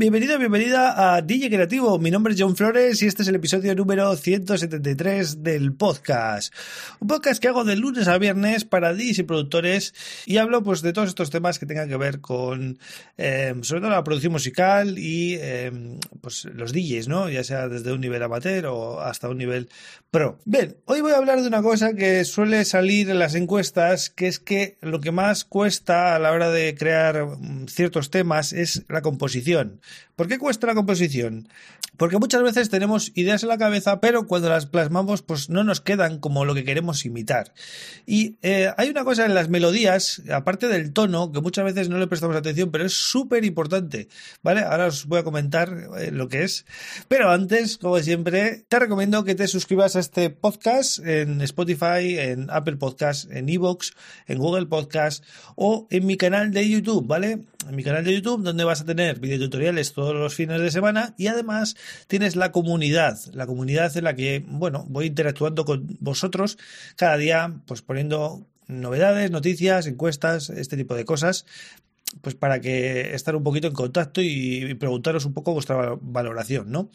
Bienvenido, bienvenida a DJ Creativo. Mi nombre es John Flores y este es el episodio número 173 del podcast. Un podcast que hago de lunes a viernes para DJs y productores y hablo pues de todos estos temas que tengan que ver con eh, sobre todo la producción musical y eh, pues los DJs, ¿no? Ya sea desde un nivel amateur o hasta un nivel pro. Bien, hoy voy a hablar de una cosa que suele salir en las encuestas, que es que lo que más cuesta a la hora de crear mm, ciertos temas es la composición. ¿Por qué cuesta la composición? Porque muchas veces tenemos ideas en la cabeza, pero cuando las plasmamos, pues no nos quedan como lo que queremos imitar. Y eh, hay una cosa en las melodías, aparte del tono, que muchas veces no le prestamos atención, pero es súper importante. ¿Vale? Ahora os voy a comentar eh, lo que es. Pero antes, como siempre, te recomiendo que te suscribas a este podcast en Spotify, en Apple Podcast, en Evox, en Google Podcast o en mi canal de YouTube, ¿vale? En mi canal de YouTube, donde vas a tener videotutoriales todos los fines de semana y además tienes la comunidad, la comunidad en la que, bueno, voy interactuando con vosotros cada día, pues poniendo novedades, noticias, encuestas, este tipo de cosas, pues para que estar un poquito en contacto y, preguntaros un poco vuestra valoración, ¿no?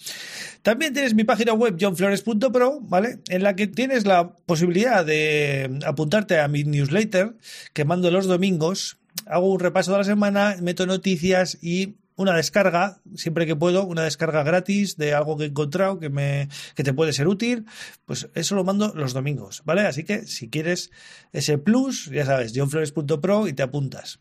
También tienes mi página web johnflores.pro, ¿vale? En la que tienes la posibilidad de apuntarte a mi newsletter que mando los domingos. Hago un repaso de la semana, meto noticias y una descarga, siempre que puedo, una descarga gratis de algo que he encontrado que, me, que te puede ser útil, pues eso lo mando los domingos, ¿vale? Así que si quieres ese plus, ya sabes, johnflores.pro y te apuntas.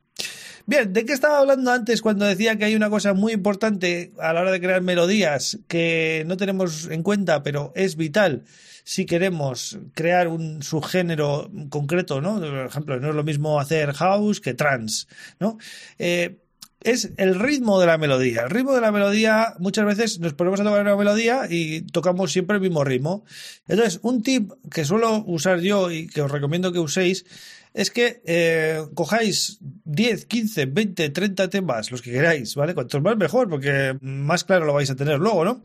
Bien, ¿de qué estaba hablando antes cuando decía que hay una cosa muy importante a la hora de crear melodías que no tenemos en cuenta, pero es vital si queremos crear un subgénero concreto, ¿no? Por ejemplo, no es lo mismo hacer house que trance, ¿no? Eh, es el ritmo de la melodía. El ritmo de la melodía, muchas veces nos ponemos a tocar una melodía y tocamos siempre el mismo ritmo. Entonces, un tip que suelo usar yo y que os recomiendo que uséis es que eh, cojáis 10, 15, 20, 30 temas, los que queráis, ¿vale? Cuantos más mejor, porque más claro lo vais a tener luego, ¿no?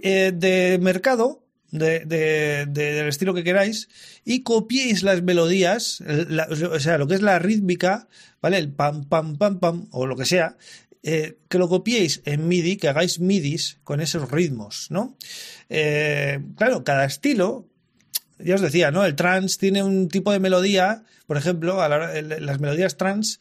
Eh, de mercado, de, de, del estilo que queráis y copiéis las melodías, o sea, lo que es la rítmica, ¿vale? El pam, pam, pam, pam, o lo que sea, eh, que lo copiéis en MIDI, que hagáis MIDIs con esos ritmos, ¿no? Eh, claro, cada estilo, ya os decía, ¿no? El trance tiene un tipo de melodía, por ejemplo, a las melodías trance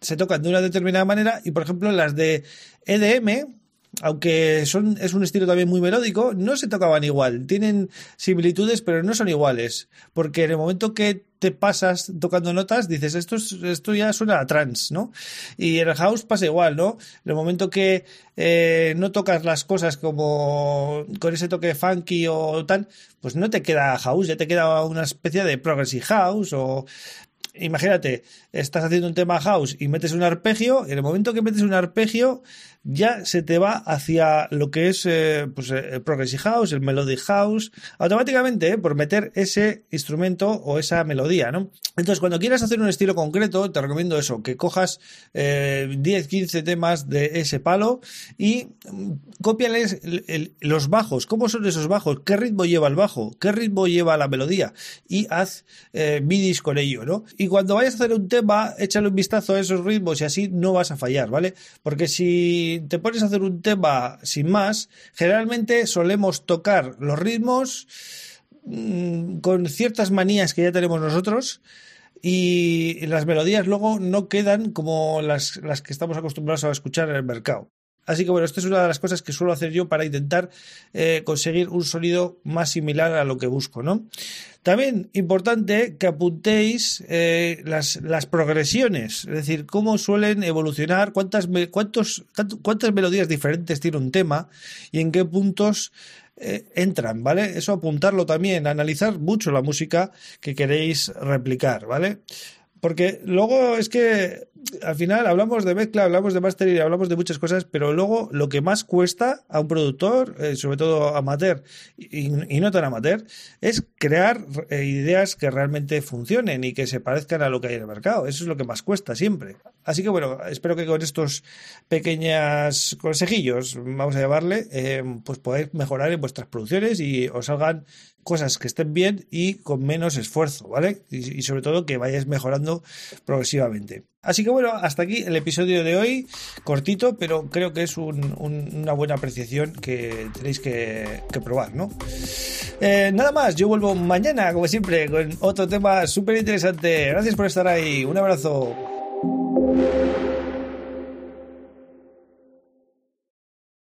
se tocan de una determinada manera y, por ejemplo, las de EDM, aunque son, es un estilo también muy melódico, no se tocaban igual. Tienen similitudes, pero no son iguales. Porque en el momento que te pasas tocando notas, dices, esto, esto ya suena a trance, ¿no? Y en el house pasa igual, ¿no? En el momento que eh, no tocas las cosas como con ese toque funky o tal, pues no te queda house, ya te queda una especie de progressive house o imagínate, estás haciendo un tema house y metes un arpegio, en el momento que metes un arpegio, ya se te va hacia lo que es eh, pues, eh, el Progressive House, el Melody House, automáticamente eh, por meter ese instrumento o esa melodía, ¿no? Entonces, cuando quieras hacer un estilo concreto, te recomiendo eso, que cojas 10, 15 temas de ese palo y mm, cópiales los bajos. ¿Cómo son esos bajos? ¿Qué ritmo lleva el bajo? ¿Qué ritmo lleva la melodía? Y haz midis con ello, ¿no? Y cuando vayas a hacer un tema, échale un vistazo a esos ritmos y así no vas a fallar, ¿vale? Porque si te pones a hacer un tema sin más, generalmente solemos tocar los ritmos mm, con ciertas manías que ya tenemos nosotros y las melodías luego no quedan como las, las que estamos acostumbrados a escuchar en el mercado. Así que bueno, esto es una de las cosas que suelo hacer yo para intentar eh, conseguir un sonido más similar a lo que busco, ¿no? También importante que apuntéis eh, las, las, progresiones, es decir, cómo suelen evolucionar, cuántas, cuántos, cuántas melodías diferentes tiene un tema y en qué puntos eh, entran, ¿vale? Eso apuntarlo también, analizar mucho la música que queréis replicar, ¿vale? Porque luego es que al final hablamos de mezcla, hablamos de mastering, hablamos de muchas cosas, pero luego lo que más cuesta a un productor, eh, sobre todo amateur y, no tan amateur, es crear eh, ideas que realmente funcionen y que se parezcan a lo que hay en el mercado. Eso es lo que más cuesta siempre. Así que bueno, espero que con estos pequeños consejillos, vamos a llamarle, eh, pues podáis mejorar en vuestras producciones y os salgan cosas que estén bien y con menos esfuerzo, ¿vale? Y, sobre todo que vayáis mejorando progresivamente. Así que bueno, hasta aquí el episodio de hoy, cortito, pero creo que es una buena apreciación que tenéis que, probar, ¿no? Eh, nada más, yo vuelvo mañana, como siempre, con otro tema súper interesante. Gracias por estar ahí. Un abrazo.